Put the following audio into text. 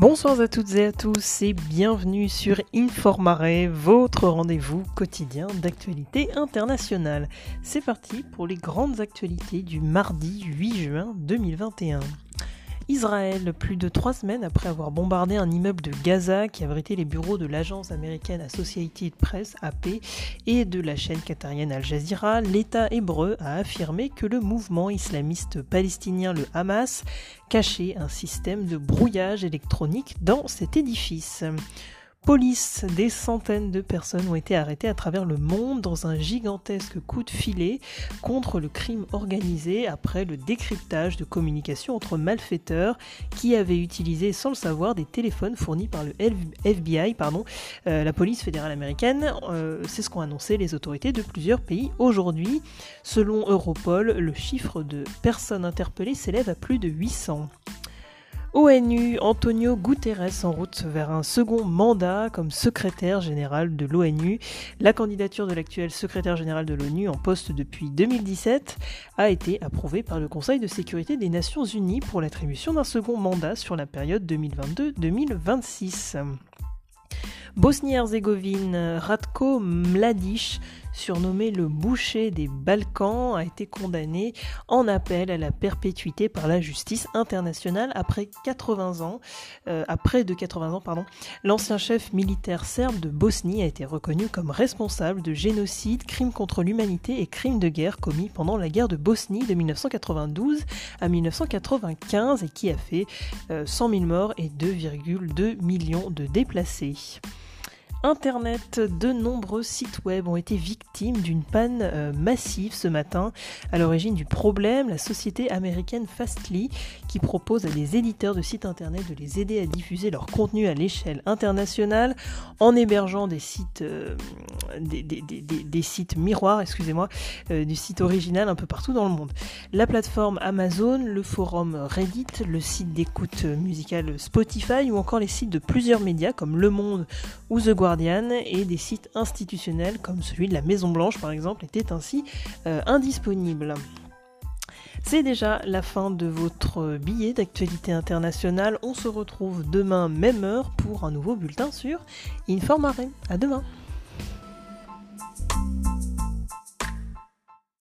Bonsoir à toutes et à tous et bienvenue sur Informare, votre rendez-vous quotidien d'actualité internationale. C'est parti pour les grandes actualités du mardi 8 juin 2021. Israël, plus de trois semaines après avoir bombardé un immeuble de Gaza qui abritait les bureaux de l'agence américaine Associated Press, AP, et de la chaîne qatarienne Al Jazeera, l'État hébreu a affirmé que le mouvement islamiste palestinien, le Hamas, cachait un système de brouillage électronique dans cet édifice police, des centaines de personnes ont été arrêtées à travers le monde dans un gigantesque coup de filet contre le crime organisé après le décryptage de communication entre malfaiteurs qui avaient utilisé sans le savoir des téléphones fournis par le FBI, pardon, euh, la police fédérale américaine. Euh, c'est ce qu'ont annoncé les autorités de plusieurs pays aujourd'hui. Selon Europol, le chiffre de personnes interpellées s'élève à plus de 800. ONU, Antonio Guterres en route vers un second mandat comme secrétaire général de l'ONU. La candidature de l'actuel secrétaire général de l'ONU en poste depuis 2017 a été approuvée par le Conseil de sécurité des Nations Unies pour l'attribution d'un second mandat sur la période 2022-2026. Bosnie-Herzégovine, Ratko Mladic, surnommé le boucher des Balkans, a été condamné en appel à la perpétuité par la justice internationale après 80 ans. Euh, après de 80 ans, pardon. L'ancien chef militaire serbe de Bosnie a été reconnu comme responsable de génocide, crimes contre l'humanité et crimes de guerre commis pendant la guerre de Bosnie de 1992 à 1995 et qui a fait 100 euh, 000 morts et 2,2 millions de déplacés. Internet, de nombreux sites web ont été victimes d'une panne euh, massive ce matin. À l'origine du problème, la société américaine Fastly, qui propose à des éditeurs de sites internet de les aider à diffuser leur contenu à l'échelle internationale en hébergeant des sites, euh, miroirs, excusez-moi, euh, du site original un peu partout dans le monde. La plateforme Amazon, le forum Reddit, le site d'écoute musicale Spotify ou encore les sites de plusieurs médias comme Le Monde ou The Et des sites institutionnels comme celui de la Maison Blanche par exemple étaient ainsi euh, indisponibles. C'est déjà la fin de votre billet d'actualité internationale. On se retrouve demain même heure pour un nouveau bulletin sur Informare. À demain.